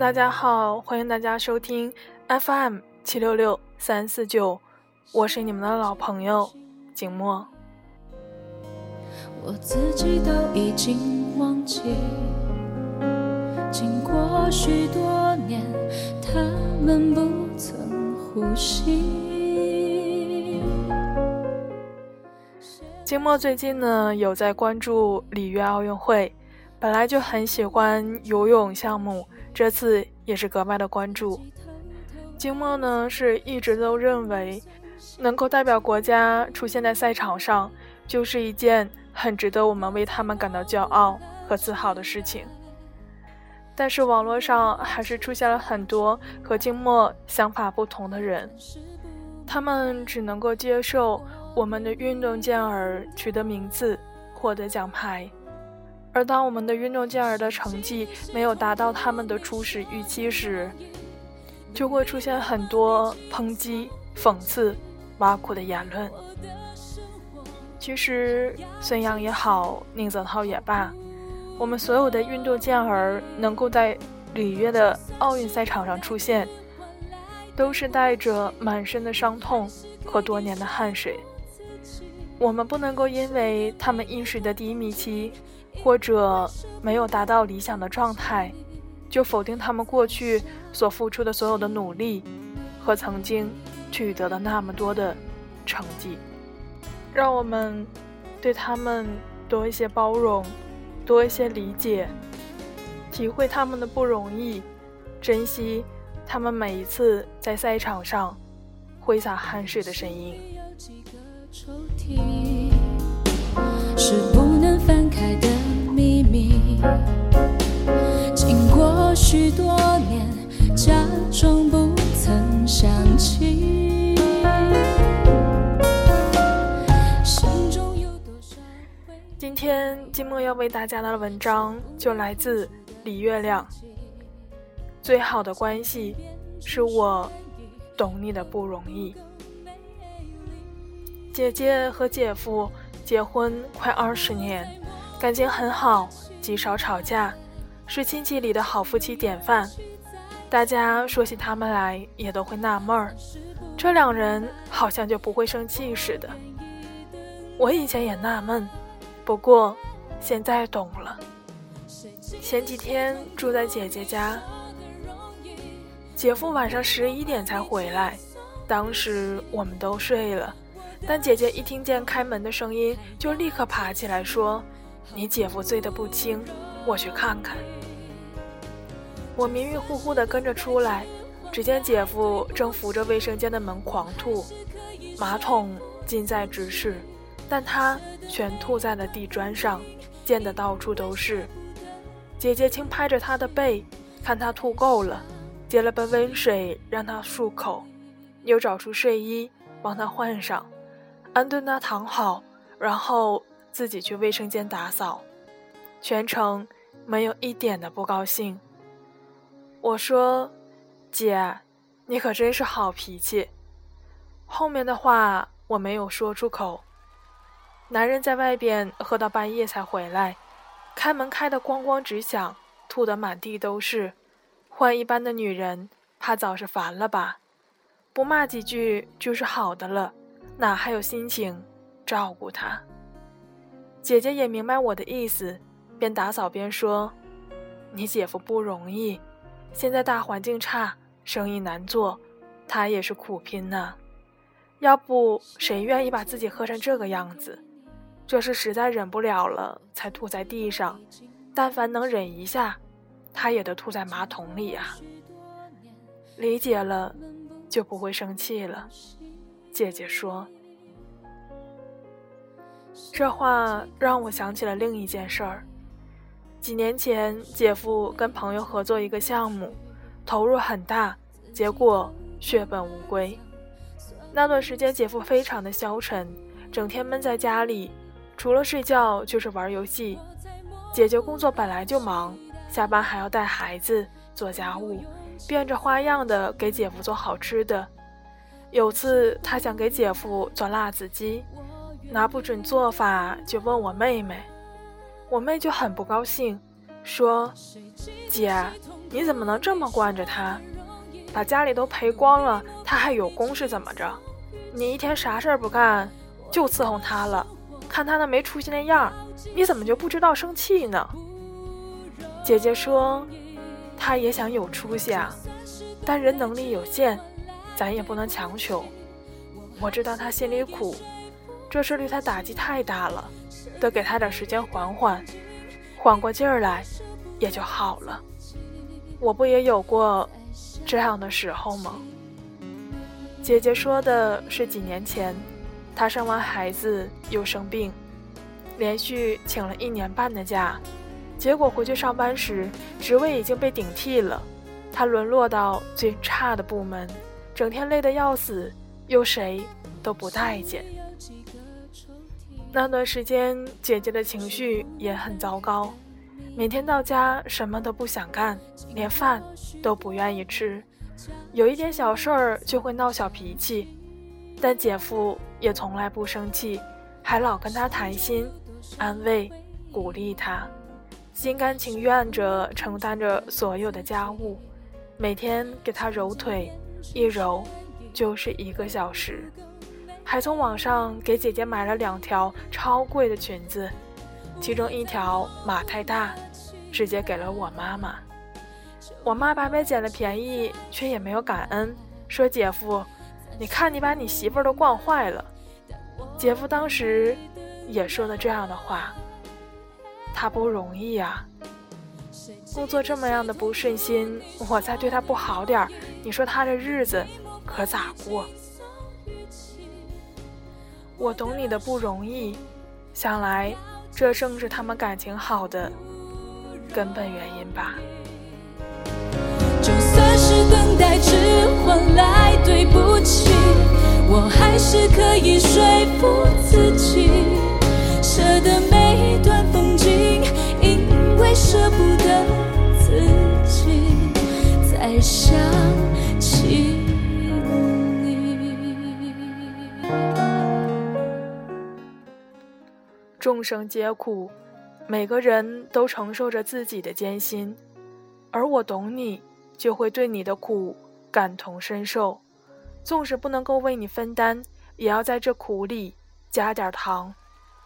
大家好，欢迎大家收听 FM 七六六三四九，我是你们的老朋友景墨。我自己都已经忘记，经过许多年，他们不曾呼吸。景墨最近呢有在关注里约奥运会，本来就很喜欢游泳项目。这次也是格外的关注。金墨呢是一直都认为，能够代表国家出现在赛场上，就是一件很值得我们为他们感到骄傲和自豪的事情。但是网络上还是出现了很多和金墨想法不同的人，他们只能够接受我们的运动健儿取得名次、获得奖牌。而当我们的运动健儿的成绩没有达到他们的初始预期时，就会出现很多抨击、讽刺、挖苦的言论。其实，孙杨也好，宁泽涛也罢，我们所有的运动健儿能够在里约的奥运赛场上出现，都是带着满身的伤痛和多年的汗水。我们不能够因为他们一时的低迷期。或者没有达到理想的状态，就否定他们过去所付出的所有的努力和曾经取得的那么多的成绩。让我们对他们多一些包容，多一些理解，体会他们的不容易，珍惜他们每一次在赛场上挥洒汗水的身影。有几个抽屉经过许多年，假装不曾想起。心中有多少今天金墨要为大家的文章就来自李月亮。最好的关系是我懂你的不容易。姐姐和姐夫结婚快二十年。感情很好，极少吵架，是亲戚里的好夫妻典范。大家说起他们来，也都会纳闷儿，这两人好像就不会生气似的。我以前也纳闷，不过现在懂了。前几天住在姐姐家，姐夫晚上十一点才回来，当时我们都睡了，但姐姐一听见开门的声音，就立刻爬起来说。你姐夫醉得不轻，我去看看。我迷迷糊糊地跟着出来，只见姐夫正扶着卫生间的门狂吐，马桶近在咫尺，但他全吐在了地砖上，溅得到处都是。姐姐轻拍着他的背，看他吐够了，接了杯温水让他漱口，又找出睡衣帮他换上，安顿他躺好，然后。自己去卫生间打扫，全程没有一点的不高兴。我说：“姐，你可真是好脾气。”后面的话我没有说出口。男人在外边喝到半夜才回来，开门开得咣咣直响，吐得满地都是。换一般的女人，怕早是烦了吧？不骂几句就是好的了，哪还有心情照顾他？姐姐也明白我的意思，边打扫边说：“你姐夫不容易，现在大环境差，生意难做，他也是苦拼呢。要不谁愿意把自己喝成这个样子？这是实在忍不了了才吐在地上，但凡能忍一下，他也得吐在马桶里啊。理解了，就不会生气了。”姐姐说。这话让我想起了另一件事儿。几年前，姐夫跟朋友合作一个项目，投入很大，结果血本无归。那段时间，姐夫非常的消沉，整天闷在家里，除了睡觉就是玩游戏。姐姐工作本来就忙，下班还要带孩子、做家务，变着花样的给姐夫做好吃的。有次，她想给姐夫做辣子鸡。拿不准做法，就问我妹妹，我妹就很不高兴，说：“姐，你怎么能这么惯着他？把家里都赔光了，他还有功是怎么着？你一天啥事儿不干，就伺候他了。看他那没出息那样，你怎么就不知道生气呢？姐姐说，他也想有出息啊，但人能力有限，咱也不能强求。我知道他心里苦，这事对他打击太大了，得给他点时间缓缓，缓过劲儿来，也就好了。我不也有过这样的时候吗？姐姐说的是几年前，她生完孩子又生病，连续请了一年半的假，结果回去上班时，职位已经被顶替了，她沦落到最差的部门，整天累得要死。又谁都不待见。那段时间，姐姐的情绪也很糟糕，每天到家什么都不想干，连饭都不愿意吃，有一点小事儿就会闹小脾气。但姐夫也从来不生气，还老跟她谈心、安慰、鼓励她，心甘情愿着承担着所有的家务，每天给她揉腿，一揉。就是一个小时，还从网上给姐姐买了两条超贵的裙子，其中一条码太大，直接给了我妈妈。我妈白白捡了便宜，却也没有感恩，说：“姐夫，你看你把你媳妇都惯坏了。”姐夫当时也说了这样的话：“他不容易呀，工作这么样的不顺心，我再对他不好点儿，你说他这日子……”可咋过？我懂你的不容易，想来这正是他们感情好的根本原因吧。就算是等待只换来对不起，我还是可以说服自己，众生皆苦，每个人都承受着自己的艰辛，而我懂你，就会对你的苦感同身受。纵使不能够为你分担，也要在这苦里加点糖，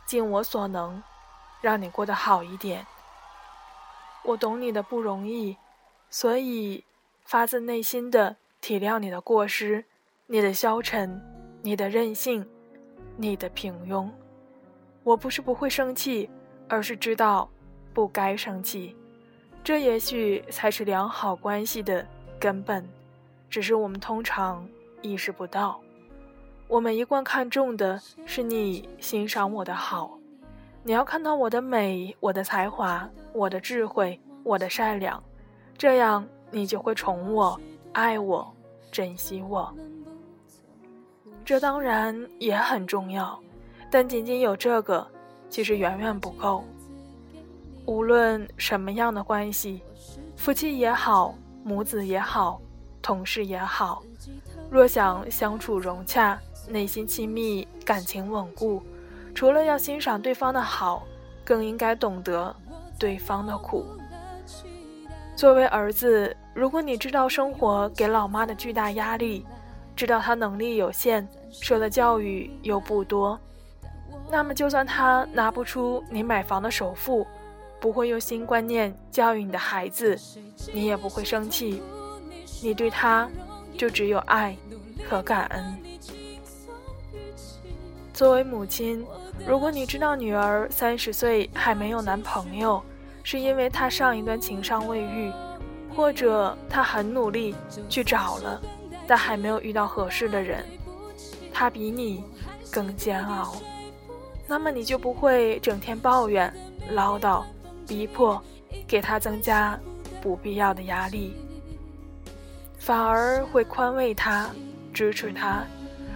尽我所能，让你过得好一点。我懂你的不容易，所以发自内心的体谅你的过失、你的消沉、你的任性、你的平庸。我不是不会生气，而是知道不该生气，这也许才是良好关系的根本，只是我们通常意识不到。我们一贯看重的是你欣赏我的好，你要看到我的美、我的才华、我的智慧、我的善良，这样你就会宠我、爱我、珍惜我。这当然也很重要。但仅仅有这个，其实远远不够。无论什么样的关系，夫妻也好，母子也好，同事也好，若想相处融洽，内心亲密，感情稳固，除了要欣赏对方的好，更应该懂得对方的苦。作为儿子，如果你知道生活给老妈的巨大压力，知道她能力有限，受的教育又不多。那么，就算他拿不出你买房的首付，不会用新观念教育你的孩子，你也不会生气。你对他就只有爱和感恩。作为母亲，如果你知道女儿三十岁还没有男朋友，是因为她上一段情伤未愈，或者她很努力去找了，但还没有遇到合适的人，她比你更煎熬。那么你就不会整天抱怨、唠叨、逼迫，给他增加不必要的压力，反而会宽慰他、支持他，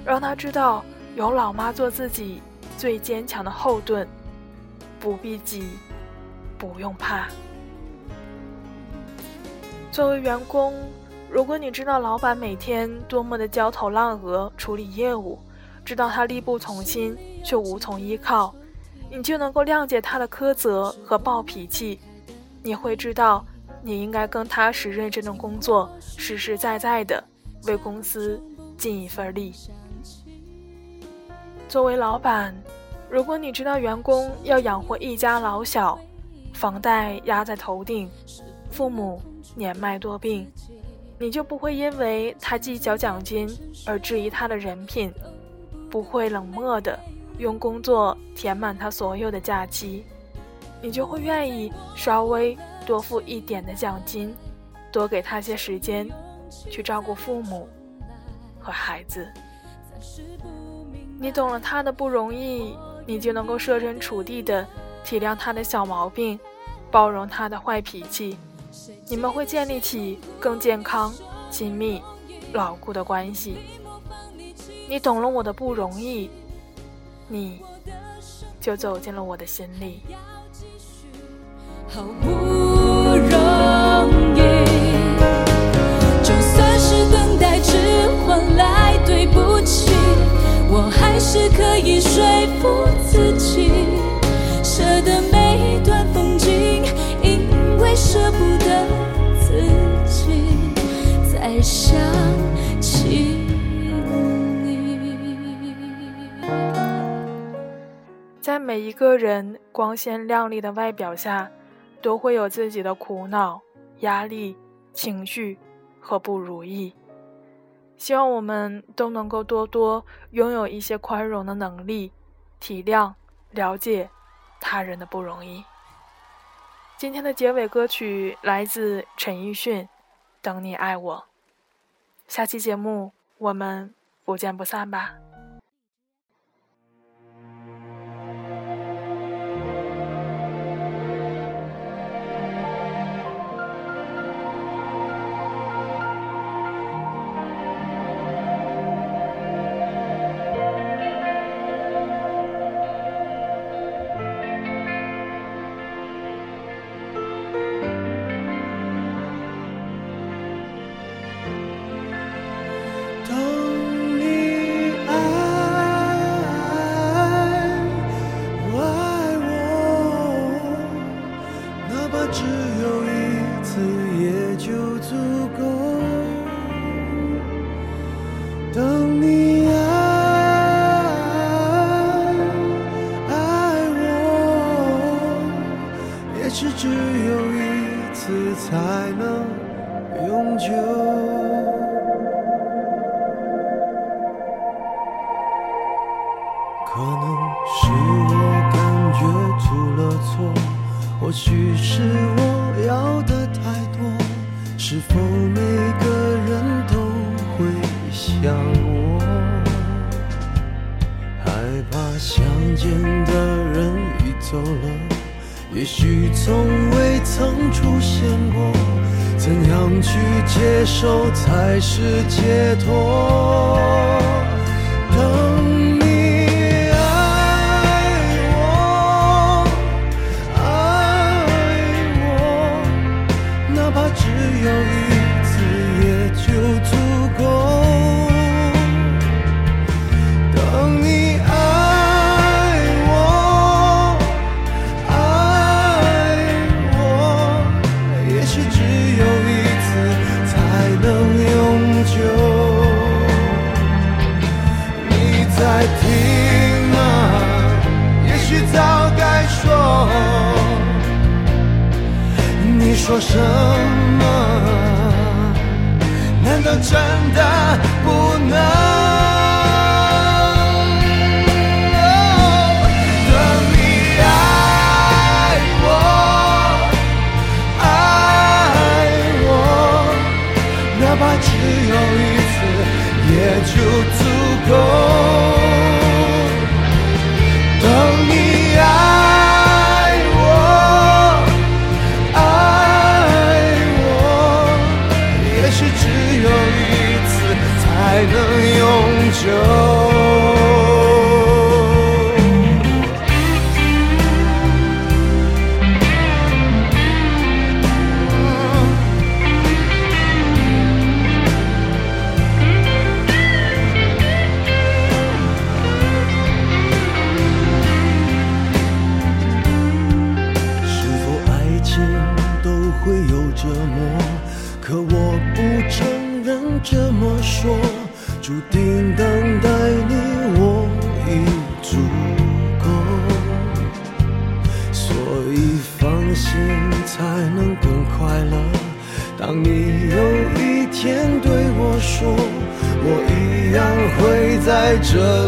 让他知道有老妈做自己最坚强的后盾，不必急，不用怕。作为员工，如果你知道老板每天多么的焦头烂额处理业务，知道他力不从心，却无从依靠，你就能够谅解他的苛责和暴脾气。你会知道，你应该更踏实认真的工作，实实在在的为公司尽一份力。作为老板，如果你知道员工要养活一家老小，房贷压在头顶，父母年迈多病，你就不会因为他计较奖金而质疑他的人品，不会冷漠的用工作填满他所有的假期，你就会愿意稍微多付一点的奖金，多给他些时间去照顾父母和孩子。你懂了他的不容易，你就能够设身处地的体谅他的小毛病，包容他的坏脾气，你们会建立起更健康、亲密、牢固的关系。你懂了我的不容易，你就走进了我的心里。好不容易，就算是等待，只换来对不起。我还是可以说服自己，舍得每一段风景，因为舍不得自己再想每一个人光鲜亮丽的外表下，都会有自己的苦恼、压力、情绪和不如意。希望我们都能够多多拥有一些宽容的能力，体谅、了解他人的不容易。今天的结尾歌曲来自陈奕迅，《等你爱我》。下期节目我们不见不散吧。接受才是解脱？在听吗？也许早该说。你说什么？难道真的不能？等你爱我，爱我，哪怕只有一次，也就足注定等待你我已足够，所以放心才能更快乐。当你有一天对我说，我一样会在这